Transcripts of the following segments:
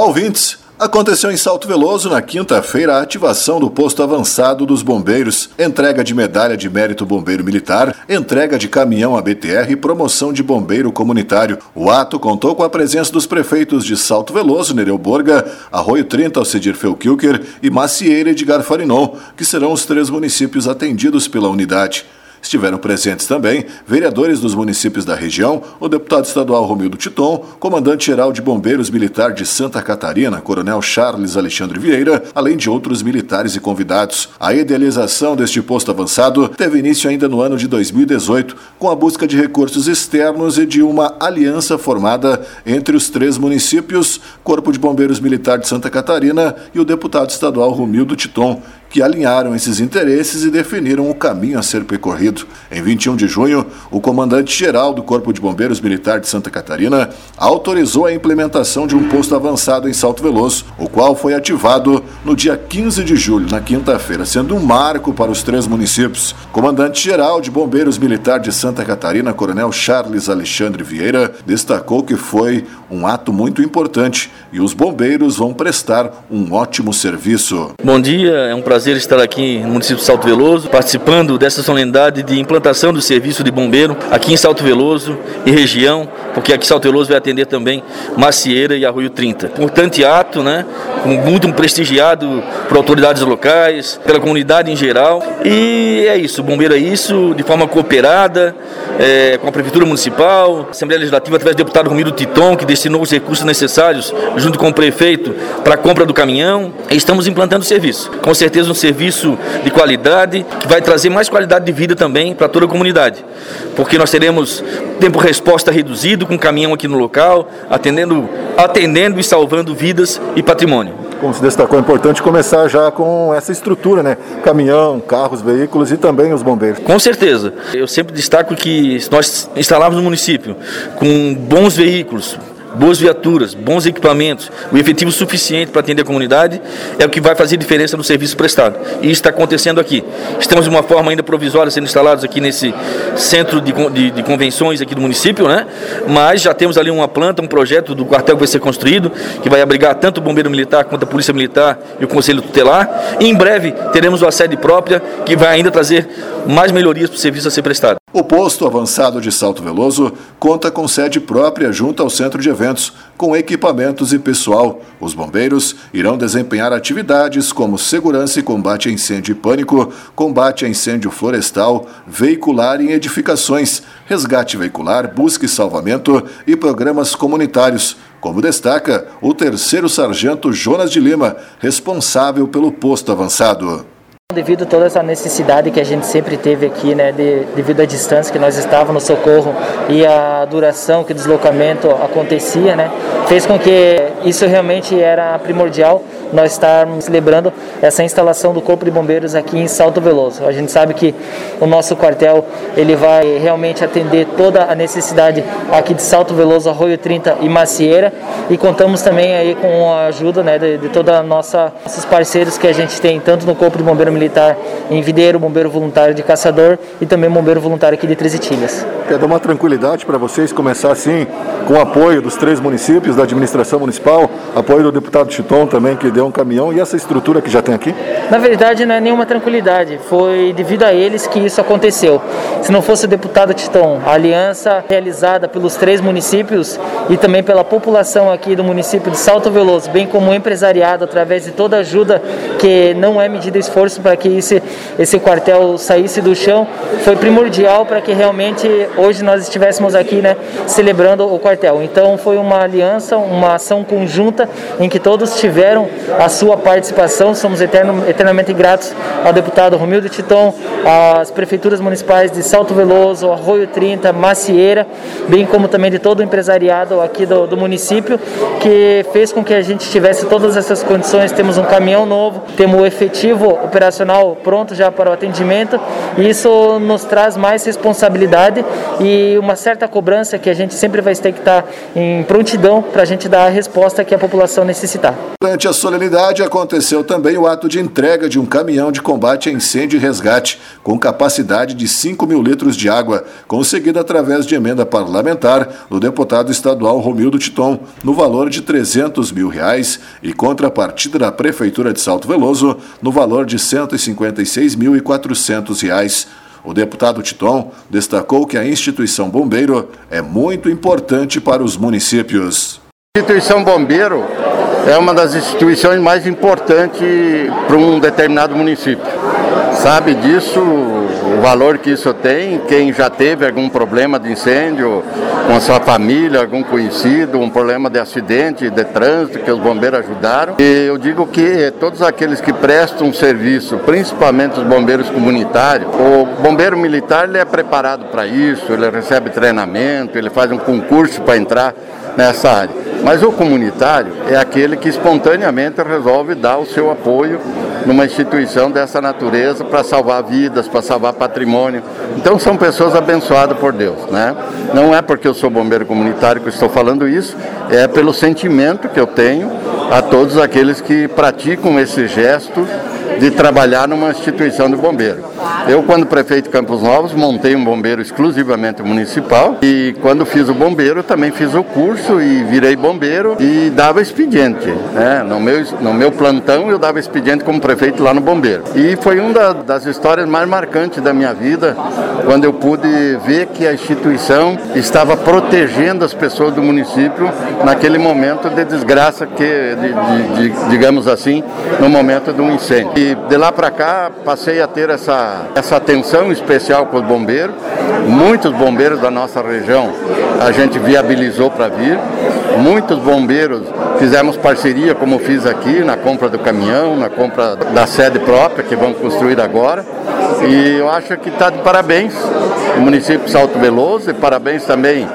Olá, ouvintes! Aconteceu em Salto Veloso na quinta-feira a ativação do posto avançado dos bombeiros, entrega de medalha de mérito bombeiro militar, entrega de caminhão ABTR e promoção de bombeiro comunitário. O ato contou com a presença dos prefeitos de Salto Veloso, Nereu Borga, Arroio 30, Alcedir Felquilker e Macieira Edgar Farinon, que serão os três municípios atendidos pela unidade. Estiveram presentes também vereadores dos municípios da região, o deputado estadual Romildo Titon, comandante-geral de Bombeiros Militar de Santa Catarina, Coronel Charles Alexandre Vieira, além de outros militares e convidados. A idealização deste posto avançado teve início ainda no ano de 2018, com a busca de recursos externos e de uma aliança formada entre os três municípios, Corpo de Bombeiros Militar de Santa Catarina e o deputado estadual Romildo Titon, que alinharam esses interesses e definiram o caminho a ser percorrido. Em 21 de junho, o comandante-geral do Corpo de Bombeiros Militar de Santa Catarina autorizou a implementação de um posto avançado em Salto Veloso, o qual foi ativado no dia 15 de julho, na quinta-feira, sendo um marco para os três municípios. Comandante-geral de Bombeiros Militar de Santa Catarina, Coronel Charles Alexandre Vieira, destacou que foi um ato muito importante e os bombeiros vão prestar um ótimo serviço. Bom dia, é um prazer prazer estar aqui no município de Salto Veloso, participando dessa solenidade de implantação do serviço de bombeiro aqui em Salto Veloso e região, porque aqui Salto Veloso vai atender também Macieira e Arroio 30. Importante ato, né? Muito prestigiado por autoridades locais, pela comunidade em geral. E é isso, o bombeiro é isso, de forma cooperada, é, com a Prefeitura Municipal, Assembleia Legislativa, através do deputado Romiro Titon, que destinou os recursos necessários, junto com o prefeito, para a compra do caminhão. E estamos implantando o serviço. Com certeza um serviço de qualidade, que vai trazer mais qualidade de vida também para toda a comunidade. Porque nós teremos tempo resposta reduzido com caminhão aqui no local, atendendo, atendendo e salvando vidas e patrimônio. Como se destacou, é importante começar já com essa estrutura, né? Caminhão, carros, veículos e também os bombeiros. Com certeza. Eu sempre destaco que nós instalamos no município com bons veículos, boas viaturas, bons equipamentos, o efetivo suficiente para atender a comunidade é o que vai fazer diferença no serviço prestado. E isso está acontecendo aqui. Estamos de uma forma ainda provisória sendo instalados aqui nesse centro de, de, de, convenções aqui do município, né? Mas já temos ali uma planta, um projeto do quartel que vai ser construído, que vai abrigar tanto o bombeiro militar quanto a polícia militar e o conselho tutelar. E em breve teremos uma sede própria que vai ainda trazer mais melhorias para o serviço a ser prestado. O posto avançado de Salto Veloso conta com sede própria junto ao centro de eventos, com equipamentos e pessoal. Os bombeiros irão desempenhar atividades como segurança e combate a incêndio e pânico, combate a incêndio florestal, veicular em edificações, resgate veicular, busca e salvamento e programas comunitários. Como destaca o terceiro sargento Jonas de Lima, responsável pelo posto avançado. Devido a toda essa necessidade que a gente sempre teve aqui, né, de, devido à distância que nós estávamos no socorro e a duração que o deslocamento acontecia, né, fez com que isso realmente era primordial nós estarmos celebrando essa instalação do Corpo de Bombeiros aqui em Salto Veloso. A gente sabe que o nosso quartel ele vai realmente atender toda a necessidade aqui de Salto Veloso, Arroio 30 e Macieira e contamos também aí com a ajuda né, de, de toda a nossa nossos parceiros que a gente tem tanto no Corpo de Bombeiro Militar em Videiro, Bombeiro Voluntário de Caçador e também Bombeiro Voluntário aqui de Três Itilhas. Quer dar uma tranquilidade para vocês começar assim com o apoio dos três municípios, da administração municipal, apoio do deputado Chiton também que deu um caminhão e essa estrutura que já tem aqui? Na verdade, não é nenhuma tranquilidade. Foi devido a eles que isso aconteceu. Se não fosse o deputado Titão, a aliança realizada pelos três municípios e também pela população aqui do município de Salto Veloso, bem como o empresariado, através de toda ajuda que não é medida esforço para que esse, esse quartel saísse do chão, foi primordial para que realmente hoje nós estivéssemos aqui né, celebrando o quartel. Então foi uma aliança, uma ação conjunta em que todos tiveram a sua participação. Somos eterno, eternamente gratos ao deputado Romildo Titon, às prefeituras municipais de Salto Veloso, Arroio 30, Macieira, bem como também de todo o empresariado aqui do, do município, que fez com que a gente tivesse todas essas condições. Temos um caminhão novo, temos o efetivo operacional pronto já para o atendimento, e isso nos traz mais responsabilidade e uma certa cobrança que a gente sempre vai ter que estar em prontidão para a gente dar a resposta que a população necessitar. Durante a solenidade aconteceu também o ato de entrega de um caminhão de combate a incêndio e resgate, com capacidade de 5 mil litros de água, conseguida através de emenda parlamentar do deputado estadual Romildo Titon, no valor de 300 mil reais, e contrapartida da Prefeitura de Salto Veloso, no valor de 156.400 reais. O deputado Titon destacou que a instituição bombeiro é muito importante para os municípios. A instituição bombeiro é uma das instituições mais importantes para um determinado município. Sabe disso, o valor que isso tem, quem já teve algum problema de incêndio com a sua família, algum conhecido, um problema de acidente, de trânsito, que os bombeiros ajudaram. E eu digo que todos aqueles que prestam serviço, principalmente os bombeiros comunitários, o bombeiro militar ele é preparado para isso, ele recebe treinamento, ele faz um concurso para entrar nessa área. Mas o comunitário é aquele que espontaneamente resolve dar o seu apoio numa instituição dessa natureza para salvar vidas, para salvar patrimônio. Então são pessoas abençoadas por Deus, né? Não é porque eu sou bombeiro comunitário que estou falando isso, é pelo sentimento que eu tenho a todos aqueles que praticam esse gesto de trabalhar numa instituição de bombeiro. Eu, quando prefeito de Campos Novos, montei um bombeiro exclusivamente municipal e quando fiz o bombeiro também fiz o curso e virei bombeiro e dava expediente. Né? No, meu, no meu plantão eu dava expediente como prefeito lá no bombeiro. E foi uma das histórias mais marcantes da minha vida quando eu pude ver que a instituição estava protegendo as pessoas do município naquele momento de desgraça que, de, de, de, digamos assim, no momento de um incêndio. E de lá para cá passei a ter essa, essa atenção especial com os bombeiros. Muitos bombeiros da nossa região a gente viabilizou para vir. Muitos bombeiros fizemos parceria, como fiz aqui, na compra do caminhão, na compra da sede própria que vamos construir agora. E eu acho que está de parabéns o município de Salto Veloso e parabéns também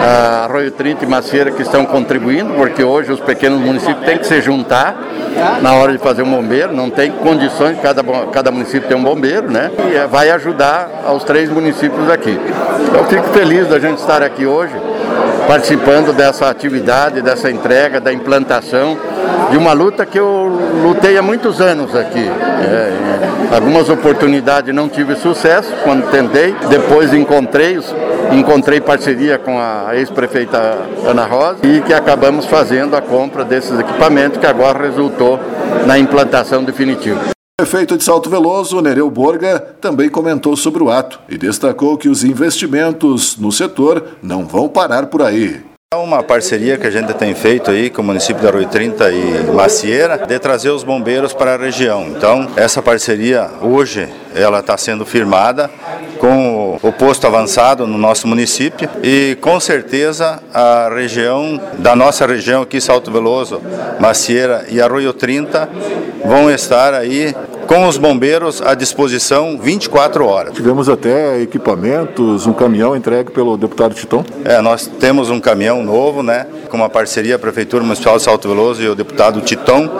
a Arroio 30 e Macieira que estão contribuindo, porque hoje os pequenos municípios têm que se juntar na hora de fazer um bombeiro, não tem condições, cada, cada município tem um bombeiro, né? E é, vai ajudar aos três municípios aqui. Então fico feliz da gente estar aqui hoje participando dessa atividade, dessa entrega, da implantação de uma luta que eu lutei há muitos anos aqui. É, algumas oportunidades não tive sucesso quando tentei, depois encontrei, encontrei parceria com a ex-prefeita Ana Rosa e que acabamos fazendo a compra desses equipamentos que agora resultou na implantação definitiva. Prefeito de Salto Veloso, Nereu Borga, também comentou sobre o ato e destacou que os investimentos no setor não vão parar por aí. É uma parceria que a gente tem feito aí com o município de Arroio 30 e Macieira de trazer os bombeiros para a região. Então, essa parceria hoje ela está sendo firmada com o posto avançado no nosso município e com certeza a região da nossa região aqui Salto Veloso, Macieira e Arroio 30 vão estar aí com os bombeiros à disposição 24 horas. Tivemos até equipamentos, um caminhão entregue pelo deputado Titon. É, nós temos um caminhão novo, né, com uma parceria a Prefeitura Municipal de Salto Veloso e o deputado Titon,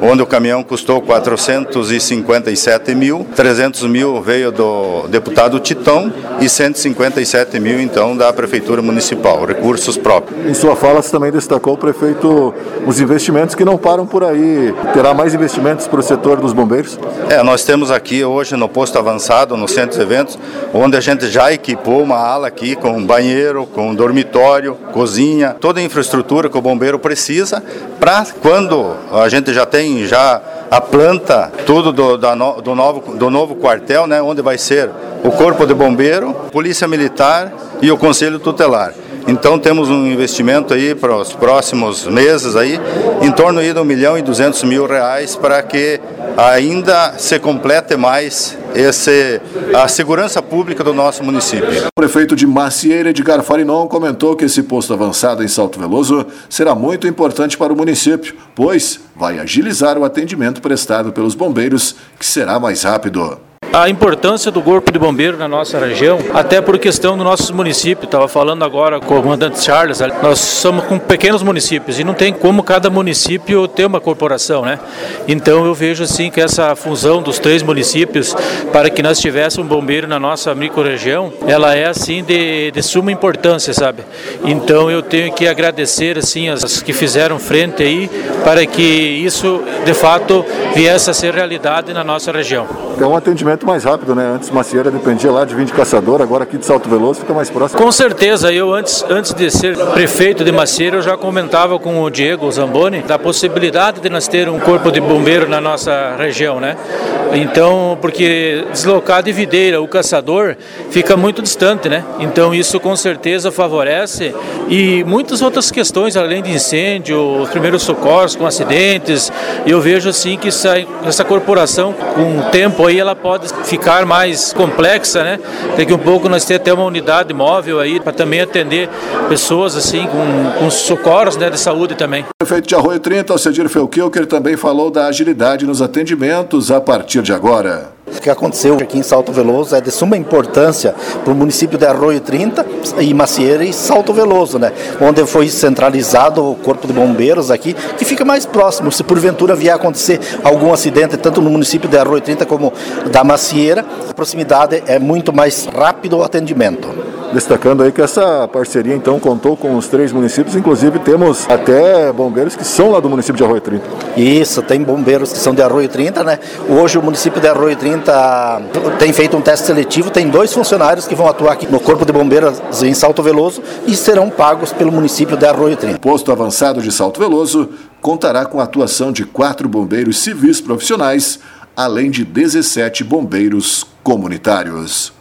onde o caminhão custou 457 mil, 300 mil veio do deputado Titon e 157 mil, então, da Prefeitura Municipal, recursos próprios. Em sua fala, você também destacou, prefeito, os investimentos que não param por aí. Terá mais investimentos para o setor dos bombeiros? É, nós temos aqui hoje no posto avançado, no centro de eventos, onde a gente já equipou uma ala aqui com banheiro, com dormitório, cozinha, toda a infraestrutura que o bombeiro precisa para quando a gente já tem já a planta, tudo do, da, do, novo, do novo quartel, né, onde vai ser o Corpo de Bombeiro, Polícia Militar e o Conselho Tutelar. Então temos um investimento aí para os próximos meses aí, em torno aí de 1 milhão e 200 mil reais para que ainda se complete mais esse, a segurança pública do nosso município. O prefeito de Macieira, Edgar Farinon, comentou que esse posto avançado em Salto Veloso será muito importante para o município, pois vai agilizar o atendimento prestado pelos bombeiros, que será mais rápido. A importância do Corpo de Bombeiro na nossa região, até por questão do nosso município. Estava falando agora com o comandante Charles, nós somos com pequenos municípios e não tem como cada município ter uma corporação, né? Então eu vejo assim que essa fusão dos três municípios para que nós tivéssemos um bombeiro na nossa microrregião, ela é assim de, de suma importância, sabe? Então eu tenho que agradecer assim as que fizeram frente aí para que isso de fato viesse a ser realidade na nossa região. É um atendimento mais rápido, né? Antes Macieira dependia lá de 20 caçador, agora aqui de Salto Veloso fica mais próximo. Com certeza, eu antes, antes de ser prefeito de Macieira, eu já comentava com o Diego Zamboni da possibilidade de nós ter um corpo de bombeiro na nossa região, né? Então, porque deslocar de videira o caçador fica muito distante, né? Então isso com certeza favorece e muitas outras questões além de incêndio, os primeiros socorros com acidentes, eu vejo assim que essa, essa corporação com o tempo aí ela pode ficar mais complexa, né? Daqui um pouco nós ter até uma unidade móvel aí para também atender pessoas assim com, com socorros né, de saúde também. Prefeito de Arroio 30, Alcedir Felquilker, também falou da agilidade nos atendimentos a partir de agora. O que aconteceu aqui em Salto Veloso é de suma importância para o município de Arroio 30 e Macieira e Salto Veloso, né? Onde foi centralizado o corpo de bombeiros aqui, que fica mais próximo. Se porventura vier a acontecer algum acidente, tanto no município de Arroio 30 como da Macieira, a proximidade é muito mais rápido o atendimento. Destacando aí que essa parceria então contou com os três municípios, inclusive temos até bombeiros que são lá do município de Arroio 30. Isso, tem bombeiros que são de Arroio 30, né? Hoje o município de Arroio 30 tem feito um teste seletivo, tem dois funcionários que vão atuar aqui no Corpo de Bombeiros em Salto Veloso e serão pagos pelo município de Arroio 30. O posto avançado de Salto Veloso contará com a atuação de quatro bombeiros civis profissionais, além de 17 bombeiros comunitários.